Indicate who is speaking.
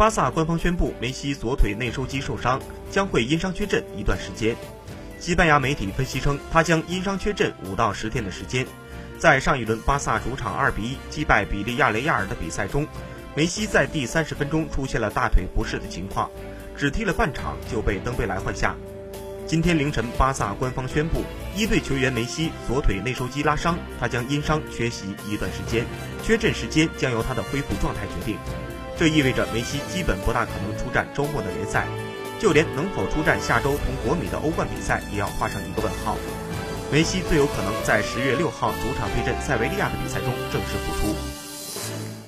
Speaker 1: 巴萨官方宣布，梅西左腿内收肌受伤，将会因伤缺阵一段时间。西班牙媒体分析称，他将因伤缺阵五到十天的时间。在上一轮巴萨主场二比一击败比利亚雷亚尔的比赛中，梅西在第三十分钟出现了大腿不适的情况，只踢了半场就被登贝莱换下。今天凌晨，巴萨官方宣布，一队球员梅西左腿内收肌拉伤，他将因伤缺席一段时间，缺阵时间将由他的恢复状态决定。这意味着梅西基本不大可能出战周末的联赛。就连能否出战下周同国米的欧冠比赛，也要画上一个问号。梅西最有可能在十月六号主场对阵塞维利亚的比赛中正式复出。